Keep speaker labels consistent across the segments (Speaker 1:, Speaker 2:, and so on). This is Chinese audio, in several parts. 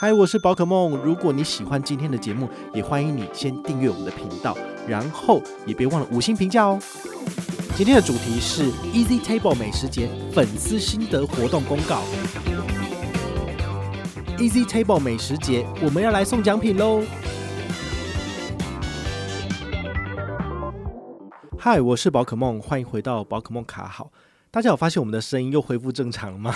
Speaker 1: 嗨，我是宝可梦。如果你喜欢今天的节目，也欢迎你先订阅我们的频道，然后也别忘了五星评价哦。今天的主题是 Easy Table 美食节粉丝心得活动公告。Easy Table 美食节，我们要来送奖品喽！嗨，我是宝可梦，欢迎回到宝可梦卡好。大家有发现我们的声音又恢复正常了吗？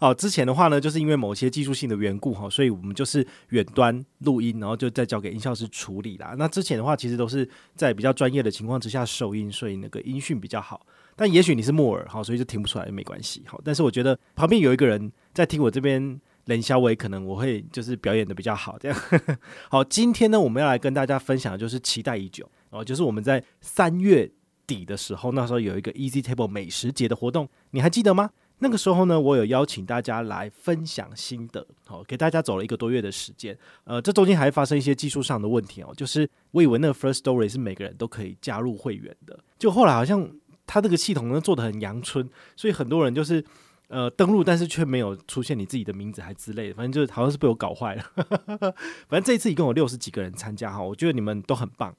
Speaker 1: 好，之前的话呢，就是因为某些技术性的缘故哈，所以我们就是远端录音，然后就再交给音效师处理啦。那之前的话，其实都是在比较专业的情况之下收音，所以那个音讯比较好。但也许你是木耳哈，所以就听不出来也没关系哈。但是我觉得旁边有一个人在听我这边冷小伟，可能我会就是表演的比较好这样。好，今天呢，我们要来跟大家分享的就是期待已久然哦，就是我们在三月底的时候，那时候有一个 Easy Table 美食节的活动，你还记得吗？那个时候呢，我有邀请大家来分享心得，好，给大家走了一个多月的时间。呃，这中间还发生一些技术上的问题哦，就是我以为那个 First Story 是每个人都可以加入会员的，就后来好像他这个系统呢做得很阳春，所以很多人就是呃登录，但是却没有出现你自己的名字还之类的，反正就是好像是被我搞坏了。反正这一次一共有六十几个人参加哈，我觉得你们都很棒。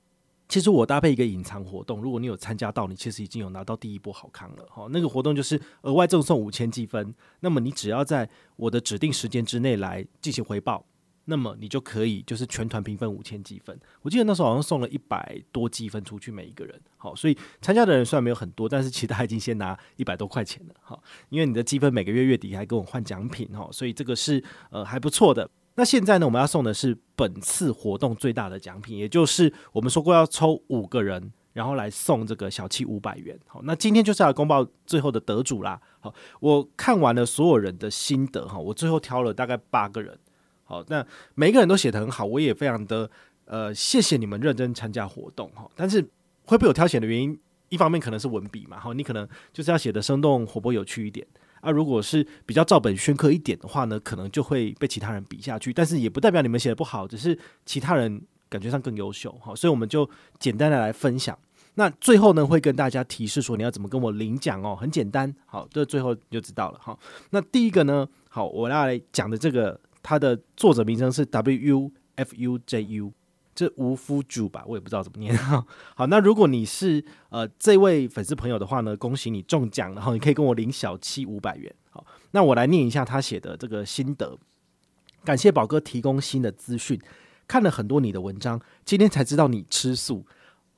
Speaker 1: 其实我搭配一个隐藏活动，如果你有参加到，你其实已经有拿到第一波好康了。哈，那个活动就是额外赠送五千积分。那么你只要在我的指定时间之内来进行回报，那么你就可以就是全团平分五千积分。我记得那时候好像送了一百多积分出去每一个人。好，所以参加的人虽然没有很多，但是其实他已经先拿一百多块钱了。哈，因为你的积分每个月月底还跟我换奖品。哈，所以这个是呃还不错的。那现在呢，我们要送的是本次活动最大的奖品，也就是我们说过要抽五个人，然后来送这个小七五百元。好，那今天就是要公报最后的得主啦。好，我看完了所有人的心得哈，我最后挑了大概八个人。好，那每一个人都写得很好，我也非常的呃谢谢你们认真参加活动哈。但是会被我挑选的原因，一方面可能是文笔嘛，好，你可能就是要写得生动活泼有趣一点。那、如果是比较照本宣科一点的话呢，可能就会被其他人比下去。但是也不代表你们写的不好，只是其他人感觉上更优秀。好，所以我们就简单的来分享。那最后呢，会跟大家提示说你要怎么跟我领奖哦，很简单。好，这最后就知道了。好，那第一个呢，好，我要来讲的这个，它的作者名称是 W U F U J U。这无夫主吧，我也不知道怎么念。好，那如果你是呃这位粉丝朋友的话呢，恭喜你中奖，然后你可以跟我领小七五百元。好，那我来念一下他写的这个心得。感谢宝哥提供新的资讯，看了很多你的文章，今天才知道你吃素。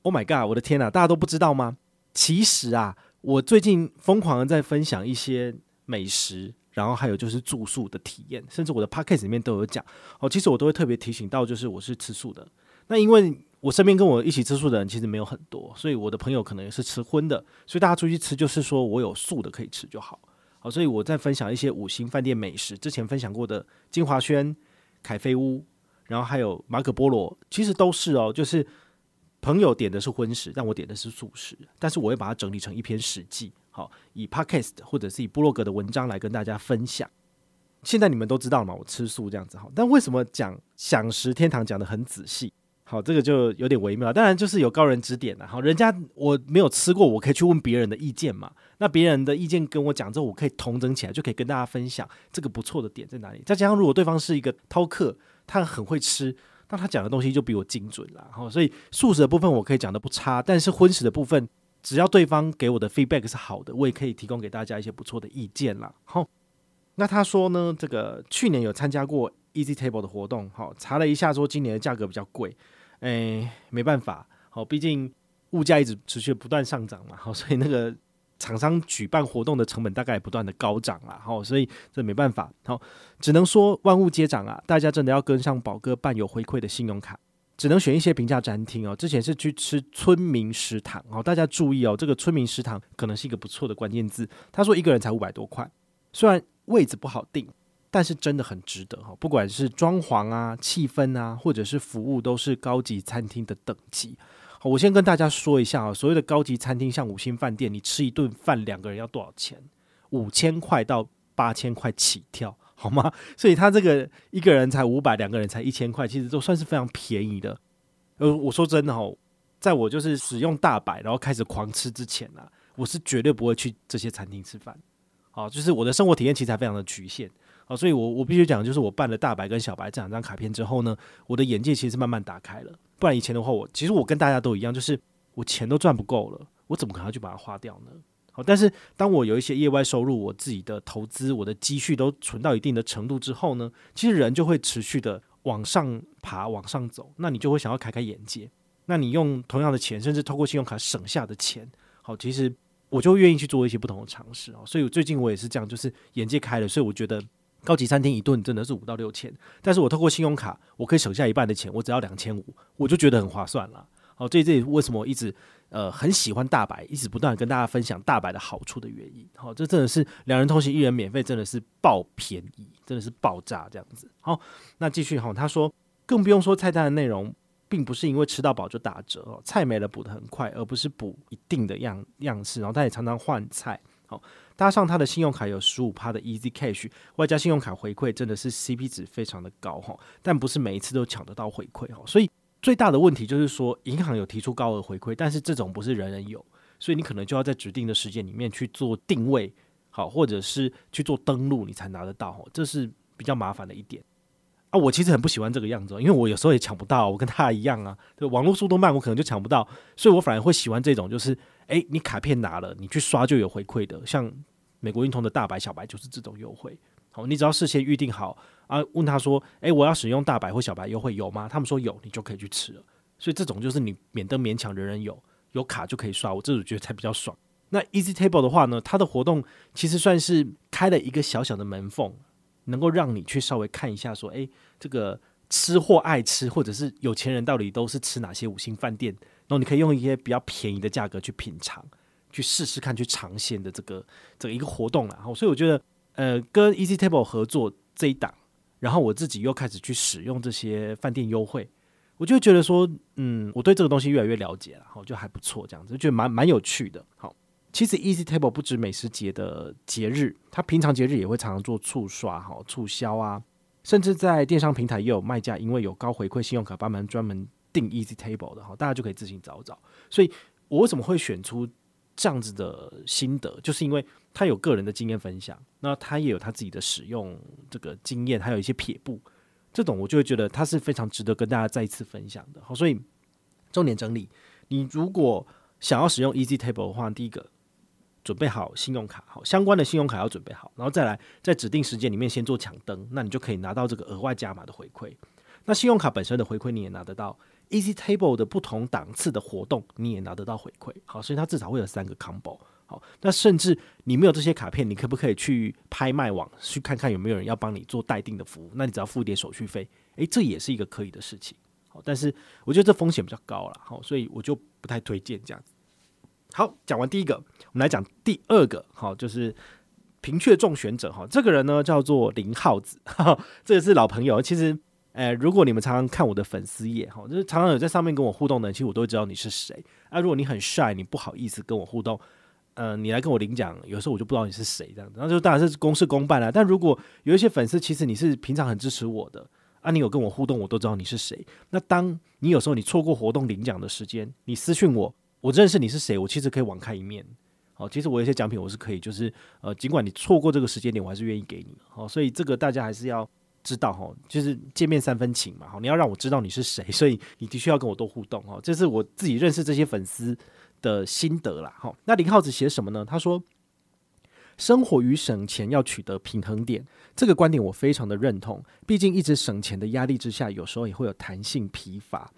Speaker 1: Oh my god，我的天呐，大家都不知道吗？其实啊，我最近疯狂的在分享一些美食。然后还有就是住宿的体验，甚至我的 podcast 里面都有讲哦。其实我都会特别提醒到，就是我是吃素的。那因为我身边跟我一起吃素的人其实没有很多，所以我的朋友可能也是吃荤的。所以大家出去吃，就是说我有素的可以吃就好。好，所以我在分享一些五星饭店美食，之前分享过的金华轩、凯菲屋，然后还有马可波罗，其实都是哦。就是朋友点的是荤食，但我点的是素食，但是我会把它整理成一篇史记。好，以 podcast 或者是以部落格的文章来跟大家分享。现在你们都知道了嘛，我吃素这样子好，但为什么讲享食天堂讲得很仔细？好，这个就有点微妙。当然就是有高人指点了。好，人家我没有吃过，我可以去问别人的意见嘛。那别人的意见跟我讲之后，我可以统整起来，就可以跟大家分享这个不错的点在哪里。再加上如果对方是一个饕客，他很会吃，那他讲的东西就比我精准了。好，所以素食的部分我可以讲得不差，但是荤食的部分。只要对方给我的 feedback 是好的，我也可以提供给大家一些不错的意见啦。好，那他说呢，这个去年有参加过 Easy Table 的活动，好，查了一下说今年的价格比较贵，诶，没办法，好，毕竟物价一直持续不断上涨嘛，好，所以那个厂商举办活动的成本大概也不断的高涨啦，好，所以这没办法，好，只能说万物皆涨啊，大家真的要跟上宝哥办有回馈的信用卡。只能选一些平价餐厅哦。之前是去吃村民食堂哦，大家注意哦，这个村民食堂可能是一个不错的关键字。他说一个人才五百多块，虽然位置不好定，但是真的很值得哈。不管是装潢啊、气氛啊，或者是服务，都是高级餐厅的等级。好，我先跟大家说一下啊，所谓的高级餐厅，像五星饭店，你吃一顿饭两个人要多少钱？五千块到八千块起跳。好吗？所以他这个一个人才五百，两个人才一千块，其实都算是非常便宜的。呃，我说真的哈，在我就是使用大百，然后开始狂吃之前啊，我是绝对不会去这些餐厅吃饭。好，就是我的生活体验其实还非常的局限。啊，所以我我必须讲，就是我办了大白跟小白这两张卡片之后呢，我的眼界其实慢慢打开了。不然以前的话，我其实我跟大家都一样，就是我钱都赚不够了，我怎么可能去把它花掉呢？好，但是当我有一些业外收入，我自己的投资，我的积蓄都存到一定的程度之后呢，其实人就会持续的往上爬，往上走。那你就会想要开开眼界。那你用同样的钱，甚至透过信用卡省下的钱，好，其实我就愿意去做一些不同的尝试啊。所以最近我也是这样，就是眼界开了，所以我觉得。高级餐厅一顿真的是五到六千，但是我透过信用卡，我可以省下一半的钱，我只要两千五，我就觉得很划算了。好，这这也为什么我一直呃很喜欢大白，一直不断跟大家分享大白的好处的原因。好，这真的是两人同行一人免费，真的是爆便宜，真的是爆炸这样子。好，那继续哈，他说更不用说菜单的内容，并不是因为吃到饱就打折，菜没了补得很快，而不是补一定的样样式，然后他也常常换菜。好。搭上他的信用卡有十五趴的 Easy Cash，外加信用卡回馈，真的是 CP 值非常的高哈。但不是每一次都抢得到回馈哈，所以最大的问题就是说，银行有提出高额回馈，但是这种不是人人有，所以你可能就要在指定的时间里面去做定位，好，或者是去做登录，你才拿得到哈，这是比较麻烦的一点啊。我其实很不喜欢这个样子，因为我有时候也抢不到，我跟他一样啊，对，网络速度慢，我可能就抢不到，所以我反而会喜欢这种就是。诶，你卡片拿了，你去刷就有回馈的。像美国运通的大白、小白就是这种优惠。好，你只要事先预定好啊，问他说：“诶，我要使用大白或小白优惠有吗？”他们说有，你就可以去吃了。所以这种就是你免得勉强人人有，有卡就可以刷。我这种觉得才比较爽。那 Easy Table 的话呢，它的活动其实算是开了一个小小的门缝，能够让你去稍微看一下，说：“诶，这个吃货爱吃，或者是有钱人到底都是吃哪些五星饭店？”然后你可以用一些比较便宜的价格去品尝，去试试看，去尝鲜的这个这个一个活动了。然后，所以我觉得，呃，跟 Easy Table 合作这一档，然后我自己又开始去使用这些饭店优惠，我就觉得说，嗯，我对这个东西越来越了解了，好，就还不错，这样子，就觉得蛮蛮有趣的。好，其实 Easy Table 不止美食节的节日，它平常节日也会常常做促刷，哈促销啊，甚至在电商平台也有卖家，因为有高回馈信用卡，帮忙专门。订 Easy Table 的哈，大家就可以自行找找。所以我为什么会选出这样子的心得，就是因为他有个人的经验分享，那他也有他自己的使用这个经验，还有一些撇步，这种我就会觉得他是非常值得跟大家再一次分享的。好，所以重点整理，你如果想要使用 Easy Table 的话，第一个准备好信用卡，好，相关的信用卡要准备好，然后再来在指定时间里面先做抢登，那你就可以拿到这个额外加码的回馈。那信用卡本身的回馈你也拿得到。Easy Table 的不同档次的活动，你也拿得到回馈，好，所以它至少会有三个 combo，好，那甚至你没有这些卡片，你可不可以去拍卖网去看看有没有人要帮你做代订的服务？那你只要付一点手续费，诶、这也是一个可以的事情，好，但是我觉得这风险比较高了，好，所以我就不太推荐这样子。好，讲完第一个，我们来讲第二个，好，就是平雀中选者，哈，这个人呢叫做林浩子，哈 哈，这个是老朋友，其实。诶，如果你们常常看我的粉丝页哈，就是常常有在上面跟我互动的，其实我都会知道你是谁。啊，如果你很帅你不好意思跟我互动，嗯、你来跟我领奖，有时候我就不知道你是谁这样子。然后就当然是公事公办了。但如果有一些粉丝，其实你是平常很支持我的，啊，你有跟我互动，我都知道你是谁。那当你有时候你错过活动领奖的时间，你私讯我，我认识你是谁，我其实可以网开一面。好，其实我有些奖品我是可以，就是呃，尽管你错过这个时间点，我还是愿意给你。好，所以这个大家还是要。知道哈，就是见面三分情嘛，好，你要让我知道你是谁，所以你的确要跟我多互动哈，这是我自己认识这些粉丝的心得啦，好。那林浩子写什么呢？他说，生活与省钱要取得平衡点，这个观点我非常的认同。毕竟一直省钱的压力之下，有时候也会有弹性疲乏。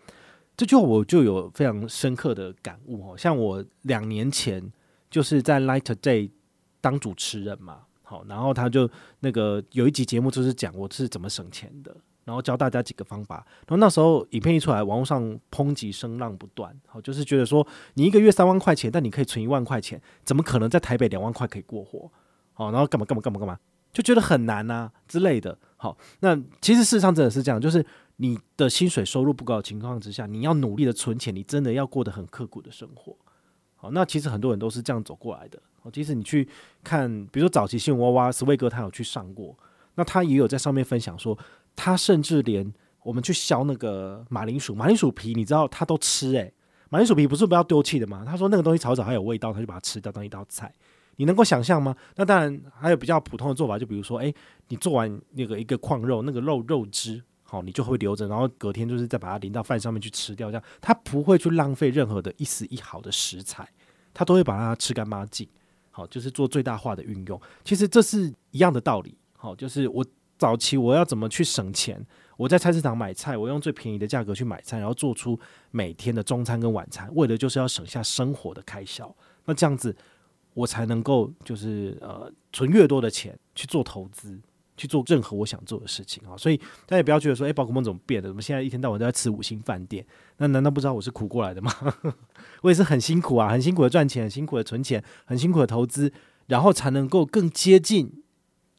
Speaker 1: 这句话我就有非常深刻的感悟哈，像我两年前就是在 Light Day 当主持人嘛。好，然后他就那个有一集节目，就是讲我是怎么省钱的，然后教大家几个方法。然后那时候影片一出来，网络上抨击声浪不断。好，就是觉得说你一个月三万块钱，但你可以存一万块钱，怎么可能在台北两万块可以过活？好，然后干嘛干嘛干嘛干嘛，就觉得很难啊之类的。好，那其实事实上真的是这样，就是你的薪水收入不高的情况之下，你要努力的存钱，你真的要过得很刻苦的生活。好，那其实很多人都是这样走过来的。哦，即使你去看，比如说早期新闻娃娃，斯威哥他有去上过，那他也有在上面分享说，他甚至连我们去削那个马铃薯，马铃薯皮，你知道他都吃诶、马铃薯皮不是不要丢弃的吗？他说那个东西炒炒还有味道，他就把它吃掉当一道菜。你能够想象吗？那当然还有比较普通的做法，就比如说，诶，你做完那个一个矿肉，那个肉肉汁，好，你就会留着，然后隔天就是再把它淋到饭上面去吃掉，这样它不会去浪费任何的一丝一毫的食材，它都会把它吃干抹净，好，就是做最大化的运用。其实这是一样的道理，好，就是我早期我要怎么去省钱。我在菜市场买菜，我用最便宜的价格去买菜，然后做出每天的中餐跟晚餐，为的就是要省下生活的开销。那这样子，我才能够就是呃存越多的钱去做投资，去做任何我想做的事情啊。所以大家也不要觉得说，诶，宝可梦怎么变了？我们现在一天到晚都在吃五星饭店，那难道不知道我是苦过来的吗？我也是很辛苦啊，很辛苦的赚钱，很辛苦的存钱，很辛苦的投资，然后才能够更接近。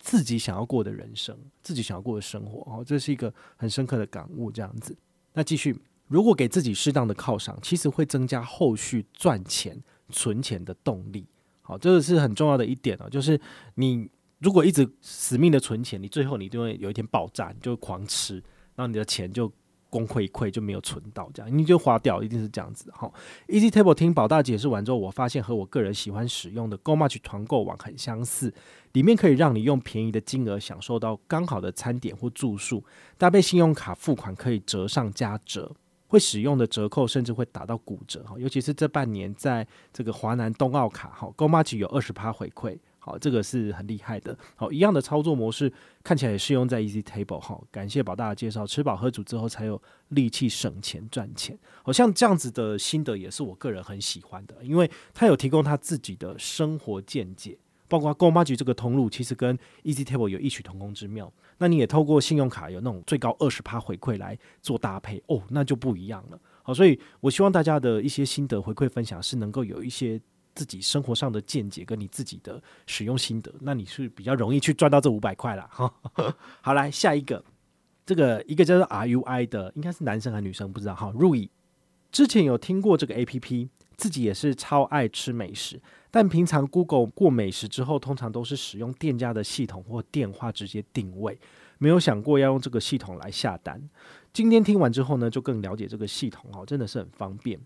Speaker 1: 自己想要过的人生，自己想要过的生活，哦，这是一个很深刻的感悟。这样子，那继续，如果给自己适当的犒赏，其实会增加后续赚钱、存钱的动力。好，这个是很重要的一点哦，就是你如果一直死命的存钱，你最后你就会有一天爆炸，你就狂吃，然后你的钱就。功亏一篑就没有存到，这样你就花掉，一定是这样子。好，Easy Table 听宝大解释完之后，我发现和我个人喜欢使用的 GoMatch 团购网很相似，里面可以让你用便宜的金额享受到刚好的餐点或住宿，搭配信用卡付款可以折上加折，会使用的折扣甚至会打到骨折。哈，尤其是这半年在这个华南冬奥卡，哈，GoMatch 有二十趴回馈。好，这个是很厉害的。好，一样的操作模式，看起来也适用在 Easy Table。好，感谢宝大的介绍，吃饱喝足之后才有力气省钱赚钱。好像这样子的心得也是我个人很喜欢的，因为他有提供他自己的生活见解，包括 GoMatch 这个通路，其实跟 Easy Table 有异曲同工之妙。那你也透过信用卡有那种最高二十趴回馈来做搭配，哦，那就不一样了。好，所以我希望大家的一些心得回馈分享是能够有一些。自己生活上的见解跟你自己的使用心得，那你是比较容易去赚到这五百块啦。好，来下一个，这个一个叫做 RUI 的，应该是男生还是女生不知道哈。r u 之前有听过这个 APP，自己也是超爱吃美食，但平常 Google 过美食之后，通常都是使用店家的系统或电话直接定位，没有想过要用这个系统来下单。今天听完之后呢，就更了解这个系统哦，真的是很方便。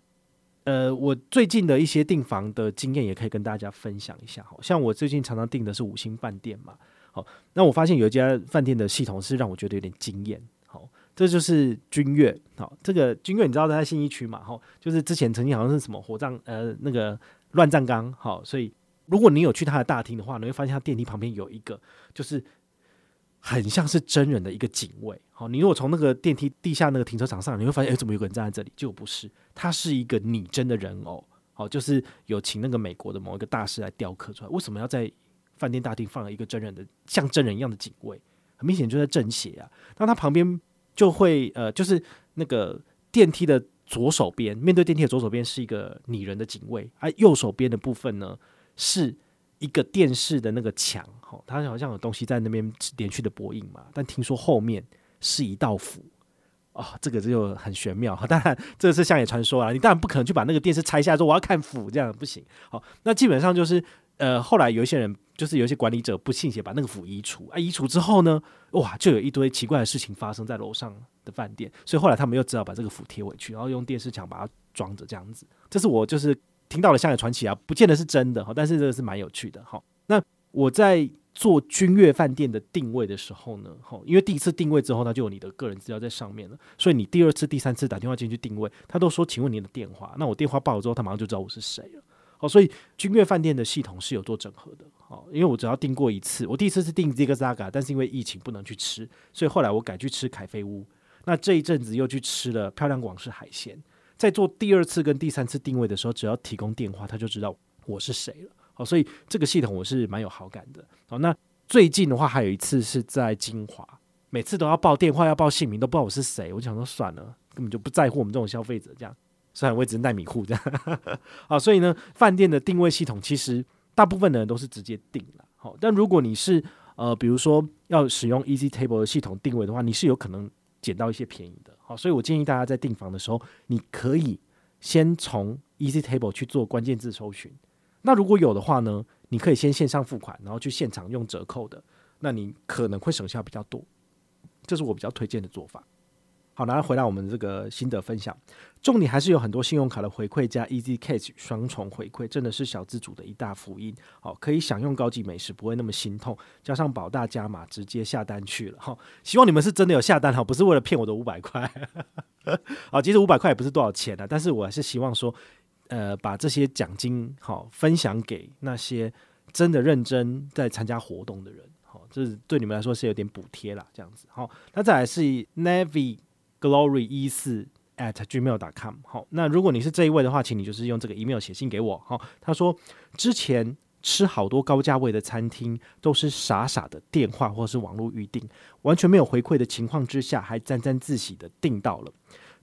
Speaker 1: 呃，我最近的一些订房的经验也可以跟大家分享一下。好像我最近常常订的是五星饭店嘛，好，那我发现有一家饭店的系统是让我觉得有点惊艳。好，这就是君悦。好，这个君悦你知道在信义区嘛？哈，就是之前曾经好像是什么火葬呃那个乱葬岗。好，所以如果你有去他的大厅的话，你会发现他电梯旁边有一个就是。很像是真人的一个警卫，好，你如果从那个电梯地下那个停车场上，你会发现，哎，怎么有个人站在这里？就不是，他是一个拟真的人偶，好，就是有请那个美国的某一个大师来雕刻出来。为什么要在饭店大厅放了一个真人的像真人一样的警卫？很明显就在正邪啊。那他旁边就会，呃，就是那个电梯的左手边，面对电梯的左手边是一个拟人的警卫，而右手边的部分呢是。一个电视的那个墙，吼，它好像有东西在那边连续的播映嘛。但听说后面是一道符，哦，这个就很玄妙。当然，这是乡野传说啊，你当然不可能去把那个电视拆下来说我要看符，这样不行。好，那基本上就是，呃，后来有一些人，就是有一些管理者不信邪，把那个符移除啊，移除之后呢，哇，就有一堆奇怪的事情发生在楼上的饭店，所以后来他们又只好把这个符贴回去，然后用电视墙把它装着这样子。这是我就是。听到了乡野传奇啊，不见得是真的哈，但是这个是蛮有趣的哈。那我在做君悦饭店的定位的时候呢，哈，因为第一次定位之后，它就有你的个人资料在上面了，所以你第二次、第三次打电话进去定位，他都说，请问你的电话。那我电话报了之后，他马上就知道我是谁了。哦，所以君悦饭店的系统是有做整合的。哦，因为我只要订过一次，我第一次是订 Zigzaga，但是因为疫情不能去吃，所以后来我改去吃凯菲屋。那这一阵子又去吃了漂亮广式海鲜。在做第二次跟第三次定位的时候，只要提供电话，他就知道我是谁了。好，所以这个系统我是蛮有好感的。好，那最近的话还有一次是在金华，每次都要报电话，要报姓名，都不知道我是谁。我想说算了，根本就不在乎我们这种消费者这样。虽然我也只是奈米户这样。好，所以呢，饭店的定位系统其实大部分的人都是直接定了。好，但如果你是呃，比如说要使用 Easy Table 的系统定位的话，你是有可能捡到一些便宜的。好，所以我建议大家在订房的时候，你可以先从 Easy Table 去做关键字搜寻。那如果有的话呢，你可以先线上付款，然后去现场用折扣的，那你可能会省下比较多。这是我比较推荐的做法。好，拿回来我们这个心得分享，重点还是有很多信用卡的回馈加 Easy Cash 双重回馈，真的是小资主的一大福音。好，可以享用高级美食，不会那么心痛。加上保大加码，直接下单去了。好，希望你们是真的有下单，好，不是为了骗我的五百块。好，其实五百块也不是多少钱啊，但是我还是希望说，呃，把这些奖金好分享给那些真的认真在参加活动的人。好这是对你们来说是有点补贴啦，这样子。好，那再来是 Navy Glory 一四 at gmail.com。好，那如果你是这一位的话，请你就是用这个 email 写信给我。好，他说之前吃好多高价位的餐厅都是傻傻的电话或是网络预订，完全没有回馈的情况之下，还沾沾自喜的订到了。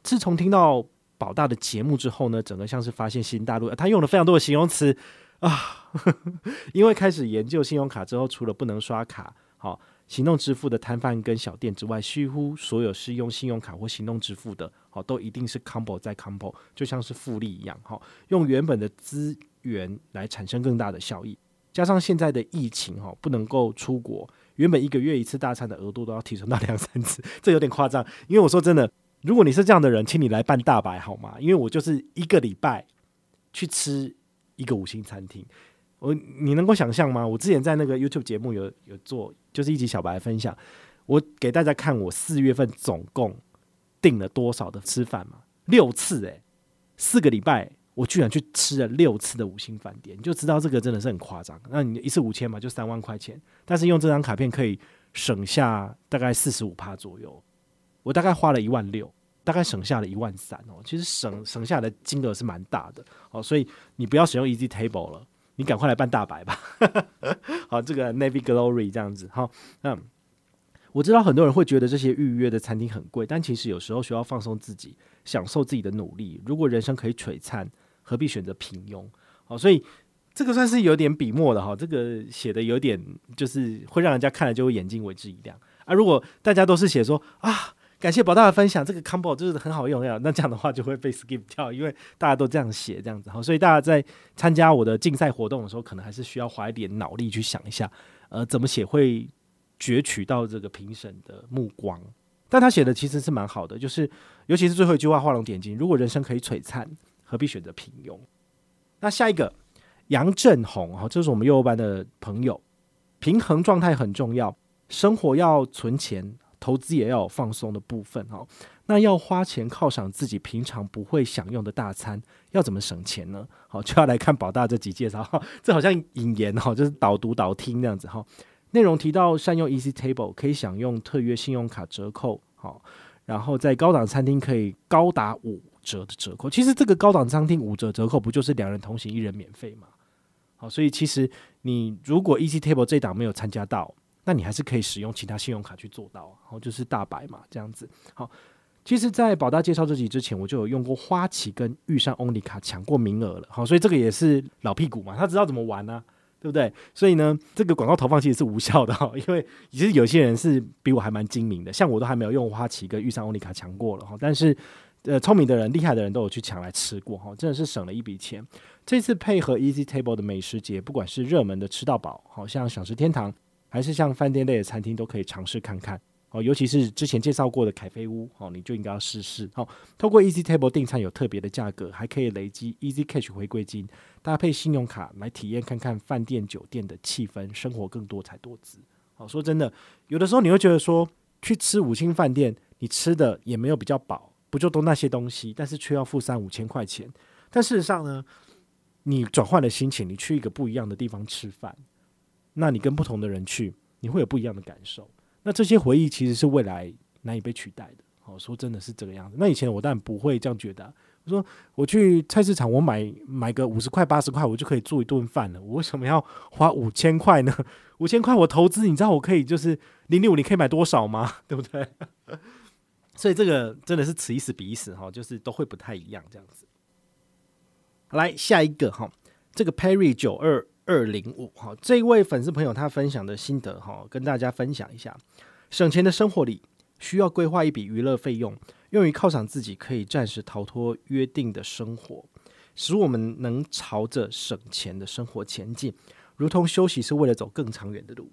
Speaker 1: 自从听到宝大的节目之后呢，整个像是发现新大陆。他用了非常多的形容词。啊，因为开始研究信用卡之后，除了不能刷卡，好行动支付的摊贩跟小店之外，几乎所有是用信用卡或行动支付的，好都一定是 combo 再 combo，就像是复利一样，好用原本的资源来产生更大的效益。加上现在的疫情，哈不能够出国，原本一个月一次大餐的额度都要提升到 两三次，这有点夸张。因为我说真的，如果你是这样的人，请你来办大白好吗？因为我就是一个礼拜去吃。一个五星餐厅，我你能够想象吗？我之前在那个 YouTube 节目有有做，就是一集小白分享，我给大家看我四月份总共订了多少的吃饭嘛？六次诶、四个礼拜我居然去吃了六次的五星饭店，你就知道这个真的是很夸张。那你一次五千嘛，就三万块钱，但是用这张卡片可以省下大概四十五趴左右，我大概花了一万六。大概省下了一万三哦，其实省省下的金额是蛮大的哦，所以你不要使用 Easy Table 了，你赶快来办大白吧。好，这个 Navy Glory 这样子，好，嗯，我知道很多人会觉得这些预约的餐厅很贵，但其实有时候需要放松自己，享受自己的努力。如果人生可以璀璨，何必选择平庸？好，所以这个算是有点笔墨的哈，这个写的有点就是会让人家看了就会眼睛为之一亮啊。如果大家都是写说啊。感谢宝大的分享，这个 combo 就是很好用呀。那这样的话就会被 skip 掉，因为大家都这样写这样子哈，所以大家在参加我的竞赛活动的时候，可能还是需要花一点脑力去想一下，呃，怎么写会攫取到这个评审的目光。但他写的其实是蛮好的，就是尤其是最后一句话画龙点睛：如果人生可以璀璨，何必选择平庸？那下一个杨振宏哈，这是我们幼儿班的朋友，平衡状态很重要，生活要存钱。投资也要有放松的部分哈，那要花钱犒赏自己平常不会享用的大餐，要怎么省钱呢？好，就要来看保大这集介绍哈，这好像引言哈，就是导读导听这样子哈。内容提到善用 Easy Table 可以享用特约信用卡折扣，好，然后在高档餐厅可以高达五折的折扣。其实这个高档餐厅五折折扣不就是两人同行一人免费吗？好，所以其实你如果 Easy Table 这档没有参加到。那你还是可以使用其他信用卡去做到，然后就是大白嘛，这样子。好，其实，在保大介绍这集之前，我就有用过花旗跟玉山 Only 卡抢过名额了。好，所以这个也是老屁股嘛，他知道怎么玩呢、对不对？所以呢，这个广告投放其实是无效的哈，因为其实有些人是比我还蛮精明的，像我都还没有用花旗跟玉山 Only 卡抢过了哈，但是呃，聪明的人、厉害的人都有去抢来吃过哈，真的是省了一笔钱。这次配合 Easy Table 的美食节，不管是热门的吃到饱，好像饗食天堂。还是像饭店类的餐厅都可以尝试看看哦，尤其是之前介绍过的凯菲屋哦，你就应该要试试哦。透过 Easy Table 订餐有特别的价格，还可以累积 Easy Cash 回馈金，搭配信用卡来体验看看饭店酒店的气氛，生活更多彩多姿。好，说真的，有的时候你会觉得说去吃五星饭店，你吃的也没有比较饱，不就都那些东西，但是却要付三五千块钱。但事实上呢，你转换了心情，你去一个不一样的地方吃饭。那你跟不同的人去，你会有不一样的感受。那这些回忆其实是未来难以被取代的。好，说真的是这个样子。那以前我当然不会这样觉得。我说我去菜市场，我买买个五十块、八十块，我就可以做一顿饭了。我为什么要花五千块呢？五千块我投资，你知道我可以就是零零五，你可以买多少吗？对不对？所以这个真的是此一时彼一时哈，就是都会不太一样这样子。来下一个哈，这个 Perry 九二。二零五，好，这位粉丝朋友他分享的心得哈，跟大家分享一下。省钱的生活里，需要规划一笔娱乐费用，用于犒赏自己，可以暂时逃脱约定的生活，使我们能朝着省钱的生活前进，如同休息是为了走更长远的路。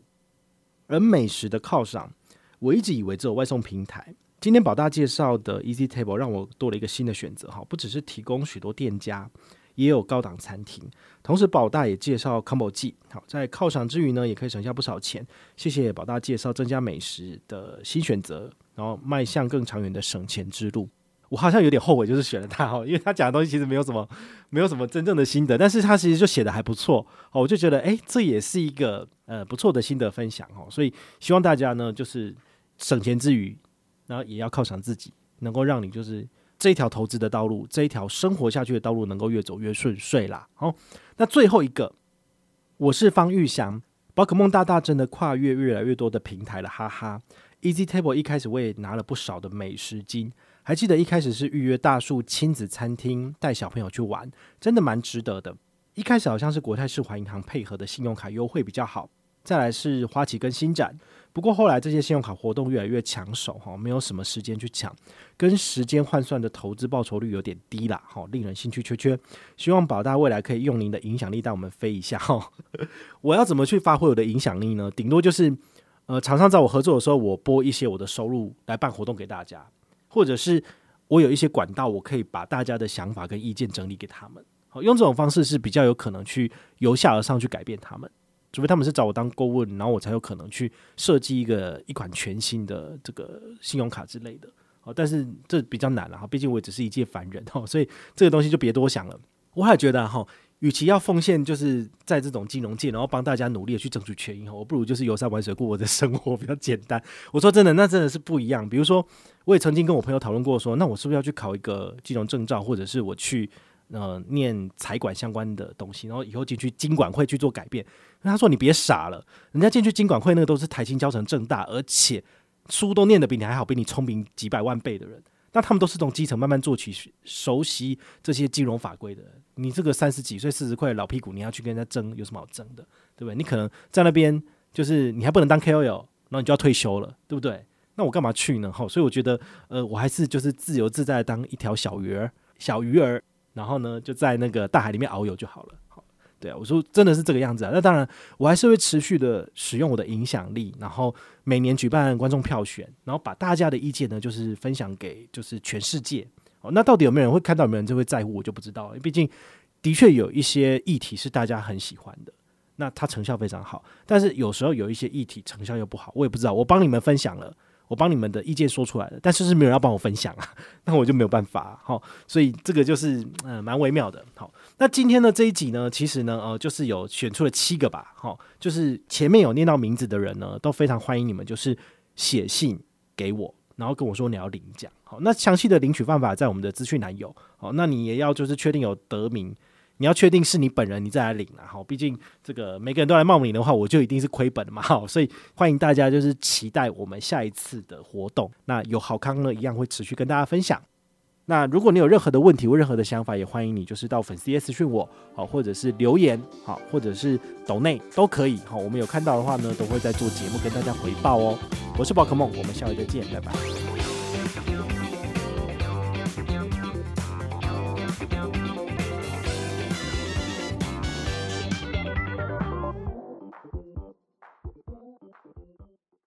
Speaker 1: 而美食的犒赏，我一直以为只有外送平台，今天宝大介绍的 Easy Table 让我多了一个新的选择哈，不只是提供许多店家，也有高档餐厅。同时，宝大也介绍 Combo 记，好，在犒赏之余呢，也可以省下不少钱。谢谢宝大介绍增加美食的新选择，然后迈向更长远的省钱之路。我好像有点后悔，就是选了他哈，因为他讲的东西其实没有什么，没有什么真正的心得，但是他其实就写的还不错哦，我就觉得哎，这也是一个呃不错的心得分享哦，所以希望大家呢，就是省钱之余，然后也要犒赏自己，能够让你就是这一条投资的道路，这一条生活下去的道路，能够越走越顺遂啦。好，那最后一个，我是方玉祥，宝可梦大大真的跨越越来越多的平台了，哈哈。Easy Table 一开始我也拿了不少的美食金。还记得一开始是预约大树亲子餐厅带小朋友去玩，真的蛮值得的。一开始好像是国泰世华银行配合的信用卡优惠比较好，再来是花旗跟新展。不过后来这些信用卡活动越来越抢手哈，没有什么时间去抢，跟时间换算的投资报酬率有点低啦，哈，令人兴趣缺缺。希望宝大未来可以用您的影响力带我们飞一下哈。我要怎么去发挥我的影响力呢？顶多就是呃，厂商找我合作的时候，我拨一些我的收入来办活动给大家。或者是我有一些管道，我可以把大家的想法跟意见整理给他们。好，用这种方式是比较有可能去由下而上去改变他们。除非他们是找我当顾问，然后我才有可能去设计一个一款全新的这个信用卡之类的。好，但是这比较难了哈，毕竟我也只是一介凡人哈，所以这个东西就别多想了。我还觉得哈。与其要奉献，就是在这种金融界，然后帮大家努力的去争取权益，我不如就是游山玩水，过我的生活比较简单。我说真的，那真的是不一样。比如说，我也曾经跟我朋友讨论过说，那我是不是要去考一个金融证照，或者是我去呃念财管相关的东西，然后以后进去金管会去做改变。他说你别傻了，人家进去金管会那个都是台清交成正大，而且书都念得比你还好，比你聪明几百万倍的人。那他们都是从基层慢慢做起，熟悉这些金融法规的。你这个三十几岁、四十块老屁股，你要去跟人家争，有什么好争的？对不对？你可能在那边就是你还不能当 KOL，然后你就要退休了，对不对？那我干嘛去呢？好，所以我觉得，呃，我还是就是自由自在当一条小鱼儿，小鱼儿，然后呢就在那个大海里面遨游就好了。对啊，我说真的是这个样子啊。那当然，我还是会持续的使用我的影响力，然后每年举办观众票选，然后把大家的意见呢，就是分享给就是全世界。哦，那到底有没有人会看到，有没有人就会在乎，我就不知道了。毕竟的确有一些议题是大家很喜欢的，那它成效非常好。但是有时候有一些议题成效又不好，我也不知道。我帮你们分享了。我帮你们的意见说出来了，但是是没有人要帮我分享啊，那我就没有办法哈，所以这个就是嗯蛮微妙的。好，那今天的这一集呢，其实呢呃就是有选出了七个吧，好，就是前面有念到名字的人呢，都非常欢迎你们，就是写信给我，然后跟我说你要领奖。好，那详细的领取办法在我们的资讯栏有，好，那你也要就是确定有得名。你要确定是你本人，你再来领了哈。毕竟这个每个人都来冒名的话，我就一定是亏本的嘛。好，所以欢迎大家就是期待我们下一次的活动。那有好康呢，一样会持续跟大家分享。那如果你有任何的问题或任何的想法，也欢迎你就是到粉丝页私讯我，好，或者是留言，好，或者是抖内都可以。好，我们有看到的话呢，都会在做节目跟大家回报哦。我是宝可梦，我们下回再见，拜拜。